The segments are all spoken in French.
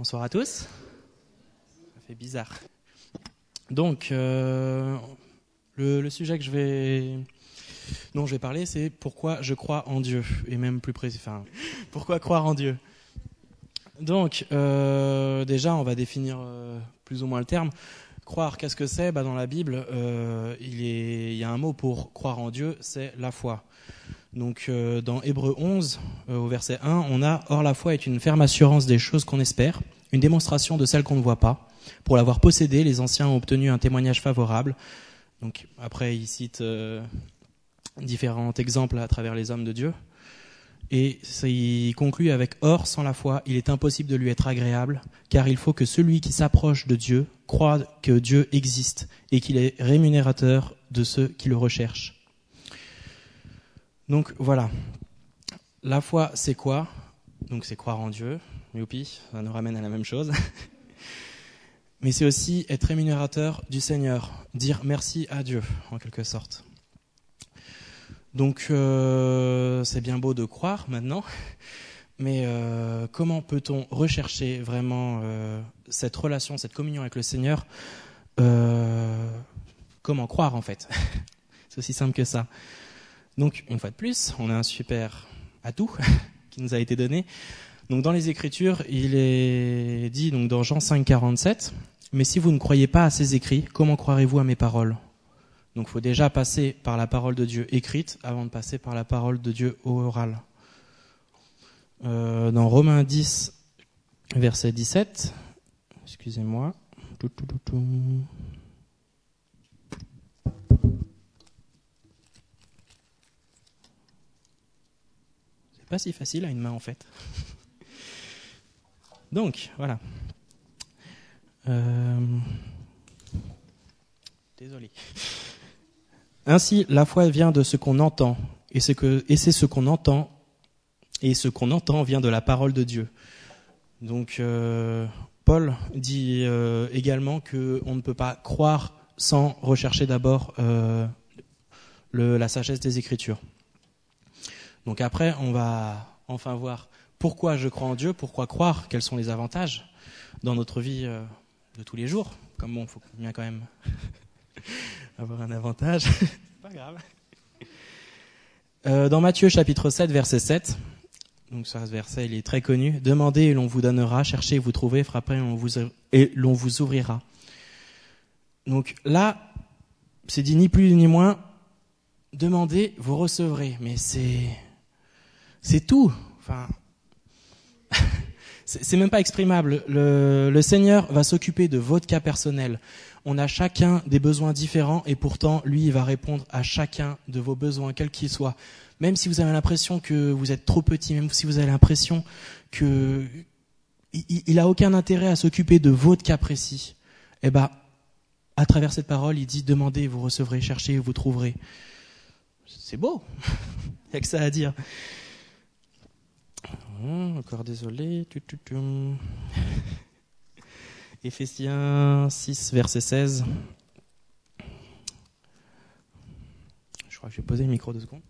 Bonsoir à tous. Ça fait bizarre. Donc, euh, le, sujet que je vais, dont je vais parler, c'est pourquoi je crois en Dieu, et même plus précis, pourquoi croire en Dieu. Donc, euh, déjà, on va définir euh, plus ou moins le terme. Croire, qu'est-ce que c'est? Bah, Dans la Bible, il y a un mot pour croire en Dieu, c'est la foi. Donc euh, dans Hébreu 11, euh, au verset 1, on a Or la foi est une ferme assurance des choses qu'on espère, une démonstration de celles qu'on ne voit pas. Pour l'avoir possédée, les anciens ont obtenu un témoignage favorable. Donc après, il cite euh, différents exemples à travers les hommes de Dieu. Et il conclut avec Or, sans la foi, il est impossible de lui être agréable, car il faut que celui qui s'approche de Dieu croit que Dieu existe et qu'il est rémunérateur de ceux qui le recherchent. Donc voilà. La foi, c'est quoi? Donc c'est croire en Dieu. Youpi, ça nous ramène à la même chose. Mais c'est aussi être rémunérateur du Seigneur, dire merci à Dieu, en quelque sorte. Donc euh, c'est bien beau de croire maintenant, mais euh, comment peut-on rechercher vraiment euh, cette relation, cette communion avec le Seigneur? Comment croire en fait? C'est aussi simple que ça. Donc, une fois de plus, on a un super atout qui nous a été donné. Donc, dans les Écritures, il est dit, donc dans Jean 5, 47, mais si vous ne croyez pas à ces écrits, comment croirez-vous à mes paroles? Donc, il faut déjà passer par la parole de Dieu écrite avant de passer par la parole de Dieu orale. Euh, dans Romains 10, verset 17, excusez-moi. Pas si facile à une main en fait. Donc, voilà. Euh... Désolé. Ainsi, la foi vient de ce qu'on entend, et c'est ce qu'on entend, et ce qu'on entend vient de la parole de Dieu. Donc, euh, Paul dit euh, également que on ne peut pas croire sans rechercher d'abord la sagesse des Écritures. Donc après, on va enfin voir pourquoi je crois en Dieu, pourquoi croire, quels sont les avantages dans notre vie euh, de tous les jours. Comme bon, il faut bien quand même avoir un avantage. pas grave. Euh, dans Matthieu chapitre 7, verset 7, donc ce verset il est très connu, demandez et l'on vous donnera, cherchez et vous trouverez, frappez et l'on vous, et l'on vous ouvrira. Donc là, c'est dit ni plus ni moins, demandez, vous recevrez. Mais c'est c'est tout. Enfin, c'est même pas exprimable. Le, Seigneur va s'occuper de votre cas personnel. On a chacun des besoins différents et pourtant, lui, il va répondre à chacun de vos besoins, quels qu'ils soient. Même si vous avez l'impression que vous êtes trop petit, même si vous avez l'impression que il, il a aucun intérêt à s'occuper de votre cas précis. Eh ben, à travers cette parole, il dit demandez, vous recevrez, cherchez, vous trouverez. C'est beau. il n'y a que ça à dire. Hum, encore désolé. Éphésiens 6, verset 16. Je crois que je vais le micro deux secondes.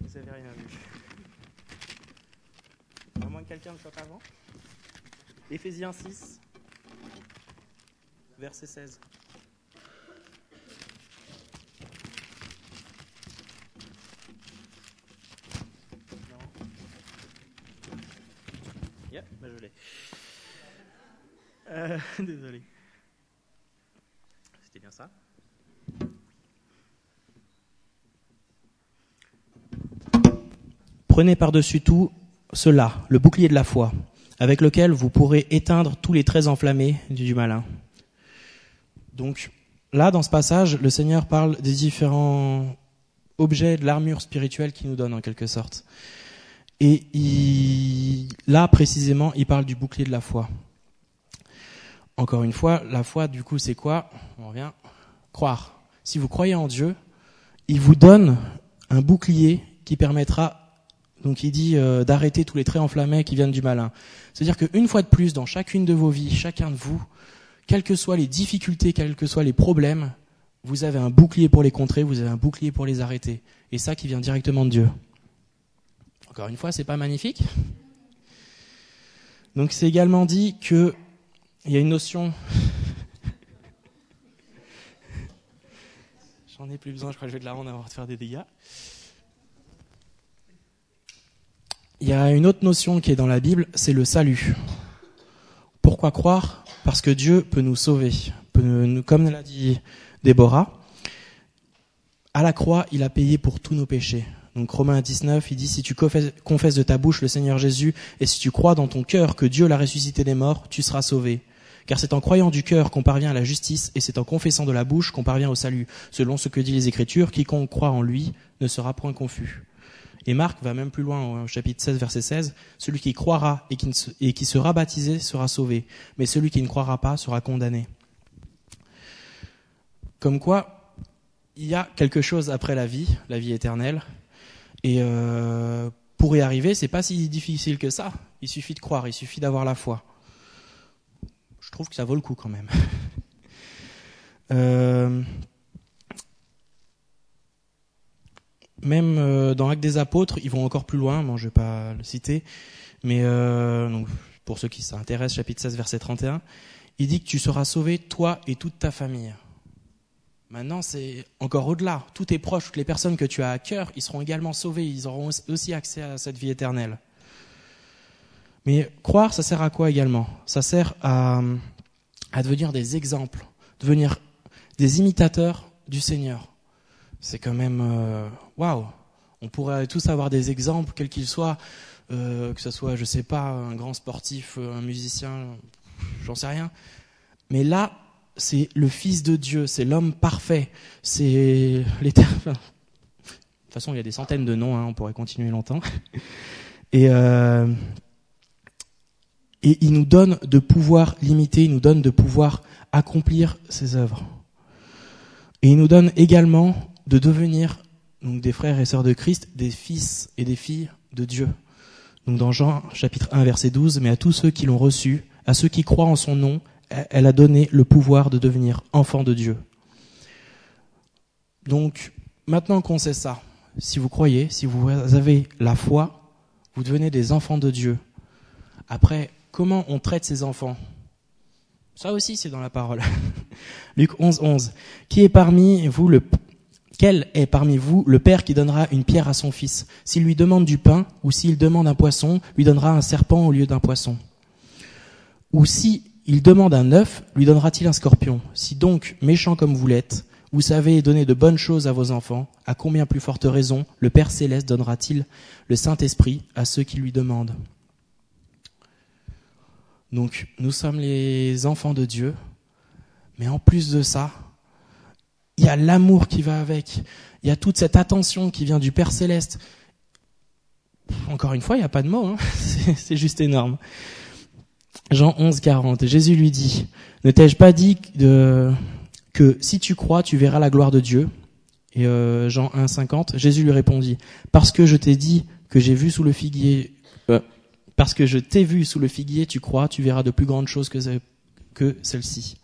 Vous avez rien vu. À moins que quelqu'un ne soit pas avant. Éphésiens 6, verset 16. Yep, bah je l'ai. Euh, désolé. C'était bien ça Prenez par-dessus tout cela, le bouclier de la foi, avec lequel vous pourrez éteindre tous les traits enflammés du malin. Donc là, dans ce passage, le Seigneur parle des différents objets de l'armure spirituelle qu'il nous donne en quelque sorte. Et là, précisément, il parle du bouclier de la foi. Encore une fois, la foi, du coup, c'est quoi? On revient. Croire. Si vous croyez en Dieu, il vous donne un bouclier qui permettra, donc il dit, euh, d'arrêter tous les traits enflammés qui viennent du malin. C'est-à-dire qu'une fois de plus, dans chacune de vos vies, chacun de vous, quelles que soient les difficultés, quels que soient les problèmes, vous avez un bouclier pour les contrer, vous avez un bouclier pour les arrêter. et ça qui vient directement de Dieu. Encore une fois, c'est pas magnifique. Donc c'est également dit que il y a une notion. J'en ai plus besoin, je crois que je vais de la rendre avant de faire des dégâts. Il y a une autre notion qui est dans la Bible, c'est le salut. Pourquoi croire? Parce que Dieu peut nous sauver. comme l'a dit Déborah, à la croix, il a payé pour tous nos péchés. Donc Romains 19, il dit, si tu confesses de ta bouche le Seigneur Jésus, et si tu crois dans ton cœur que Dieu l'a ressuscité des morts, tu seras sauvé. Car c'est en croyant du cœur qu'on parvient à la justice, et c'est en confessant de la bouche qu'on parvient au salut. Selon ce que dit les Écritures, quiconque croit en lui ne sera point confus. Et Marc va même plus loin au chapitre 16, verset 16, celui qui croira et qui, et qui sera baptisé sera sauvé, mais celui qui ne croira pas sera condamné. Comme quoi, il y a quelque chose après la vie, la vie éternelle, et euh, pour y arriver, c'est pas si difficile que ça. Il suffit de croire, il suffit d'avoir la foi. Je trouve que ça vaut le coup quand même. euh, même euh, dans Actes des Apôtres, ils vont encore plus loin. Je vais pas le citer, mais pour ceux qui s'intéressent, chapitre 16, verset 31, il dit que tu seras sauvé toi et toute ta famille. Maintenant, c'est encore au-delà. Tous tes proches, toutes les personnes que tu as à cœur, ils seront également sauvés. Ils auront aussi accès à cette vie éternelle. Mais croire, ça sert à quoi également? Ça sert à, devenir des exemples, devenir des imitateurs du Seigneur. C'est quand même euh, waouh. On pourrait tous avoir des exemples, quels qu'ils soient, euh, que ce soit, je sais pas, un grand sportif, un musicien, j'en sais rien. Mais là, c'est le Fils de Dieu, c'est l'homme parfait, c'est l'éternel. de toute façon, il y a des centaines de noms, hein, on pourrait continuer longtemps. Et, euh, et il nous donne de pouvoir limiter, il nous donne de pouvoir accomplir ses œuvres. Et il nous donne également de devenir donc des frères et sœurs de Christ, des fils et des filles de Dieu. Donc dans Jean chapitre 1 verset 12, mais à tous ceux qui l'ont reçu, à ceux qui croient en son nom, elle a donné le pouvoir de devenir enfant de Dieu. Donc, maintenant qu'on sait ça, si vous croyez, si vous avez la foi, vous devenez des enfants de Dieu. Après, comment on traite ces enfants? Ça aussi, c'est dans la parole. Luc 11, 11. Qui est parmi vous le quel est parmi vous le père qui donnera une pierre à son fils? S'il lui demande du pain ou s'il demande un poisson, lui donnera un serpent au lieu d'un poisson Ou si il demande un œuf, lui donnera-t-il un scorpion? Si donc, méchant comme vous l'êtes, vous savez donner de bonnes choses à vos enfants, à combien plus forte raison le Père céleste donnera-t-il le Saint-Esprit à ceux qui lui demandent? Donc, nous sommes les enfants de Dieu, mais en plus de ça, il y a l'amour qui va avec, il y a toute cette attention qui vient du Père céleste. Encore une fois, il n'y a pas de mots, hein c'est juste énorme. Jean 11, 40. Jésus lui dit, ne t'ai-je pas dit que si tu crois, tu verras la gloire de Dieu? Et euh, Jean 1, 50. Jésus lui répondit, parce que je t'ai dit que j'ai vu sous le figuier, euh, parce que je t'ai vu sous le figuier, tu crois, tu verras de plus grandes choses que, que celle-ci.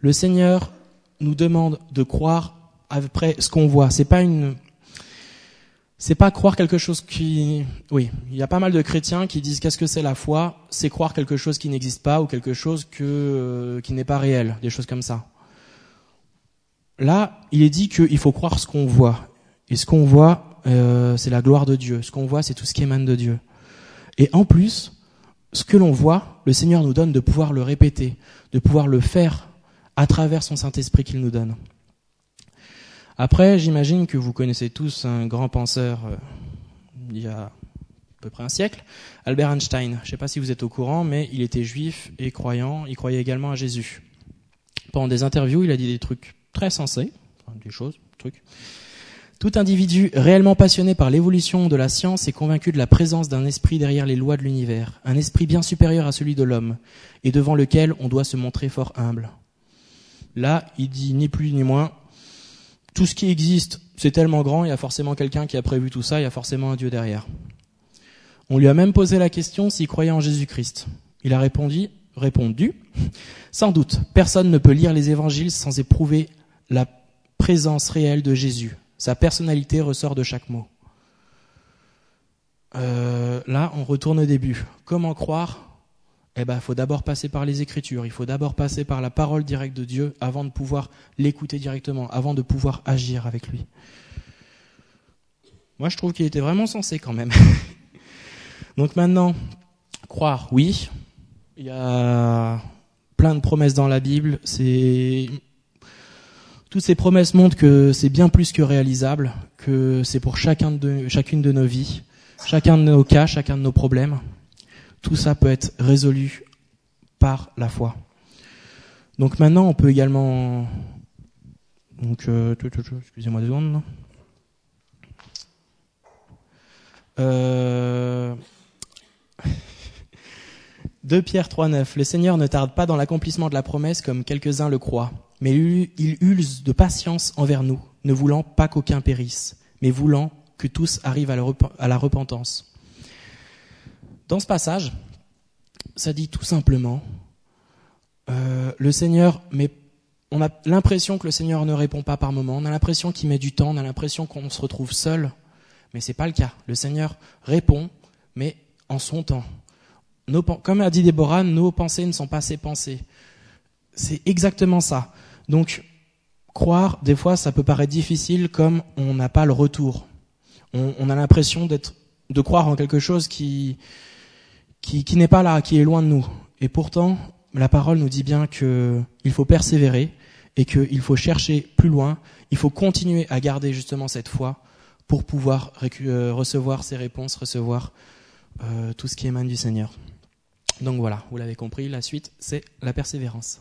Le Seigneur nous demande de croire après ce qu'on voit. C'est pas une c'est pas croire quelque chose qui, oui, il y a pas mal de chrétiens qui disent qu'est-ce que c'est la foi? C'est croire quelque chose qui n'existe pas ou quelque chose que euh, qui n'est pas réel, des choses comme ça. Là, il est dit qu'il faut croire ce qu'on voit, et ce qu'on voit, euh, c'est la gloire de Dieu. Ce qu'on voit, c'est tout ce qui émane de Dieu. Et en plus, ce que l'on voit, le Seigneur nous donne de pouvoir le répéter, de pouvoir le faire à travers son Saint-Esprit qu'il nous donne. Après, j'imagine que vous connaissez tous un grand penseur euh, il y a à peu près un siècle, Albert Einstein. Je ne sais pas si vous êtes au courant, mais il était juif et croyant. Il croyait également à Jésus. Pendant des interviews, il a dit des trucs très sensés, des choses, trucs. Tout individu réellement passionné par l'évolution de la science est convaincu de la présence d'un esprit derrière les lois de l'univers, un esprit bien supérieur à celui de l'homme, et devant lequel on doit se montrer fort humble. Là, il dit ni plus ni moins, tout ce qui existe, c'est tellement grand, il y a forcément quelqu'un qui a prévu tout ça, il y a forcément un Dieu derrière. On lui a même posé la question s'il croyait en Jésus-Christ. Il a répondu, répondu, sans doute, personne ne peut lire les évangiles sans éprouver la présence réelle de Jésus, Sa personnalité ressort de chaque mot. Euh, là, on retourne au début. Comment croire Eh ben, il faut d'abord passer par les Écritures. Il faut d'abord passer par la parole directe de Dieu avant de pouvoir l'écouter directement, avant de pouvoir agir avec lui. Moi, je trouve qu'il était vraiment sensé quand même. Donc maintenant, croire, oui. Il y a plein de promesses dans la Bible. C'est toutes ces promesses montrent que c'est bien plus que réalisable, que c'est pour chacun de, chacune de nos vies, chacun de nos cas, chacun de nos problèmes. Tout ça peut être résolu par la foi. Donc maintenant, on peut également. Donc, euh, excusez-moi deux secondes. Euh... 2 Pierre 3.9 Le Seigneur ne tarde pas dans l'accomplissement de la promesse comme quelques-uns le croient, mais il use de patience envers nous, ne voulant pas qu'aucun périsse, mais voulant que tous arrivent à la repentance. Dans ce passage, ça dit tout simplement, euh, le Seigneur, mais on a l'impression que le Seigneur ne répond pas par moment, on a l'impression qu'il met du temps, on a l'impression qu'on se retrouve seul, mais c'est pas le cas. Le Seigneur répond, mais en son temps comme a dit Déborah, nos pensées ne sont pas ses pensées. C'est exactement ça. Donc, croire, des fois, ça peut paraître difficile comme on n'a pas le retour. On, a l'impression d'être, de croire en quelque chose qui, qui, n'est pas là, qui est loin de nous. Et pourtant, la parole nous dit bien qu'il faut persévérer et qu'il faut chercher plus loin. Il faut continuer à garder justement cette foi pour pouvoir euh, recevoir ces réponses, recevoir euh, tout ce qui émane du Seigneur. Donc voilà, vous l'avez compris, la suite, c'est la persévérance.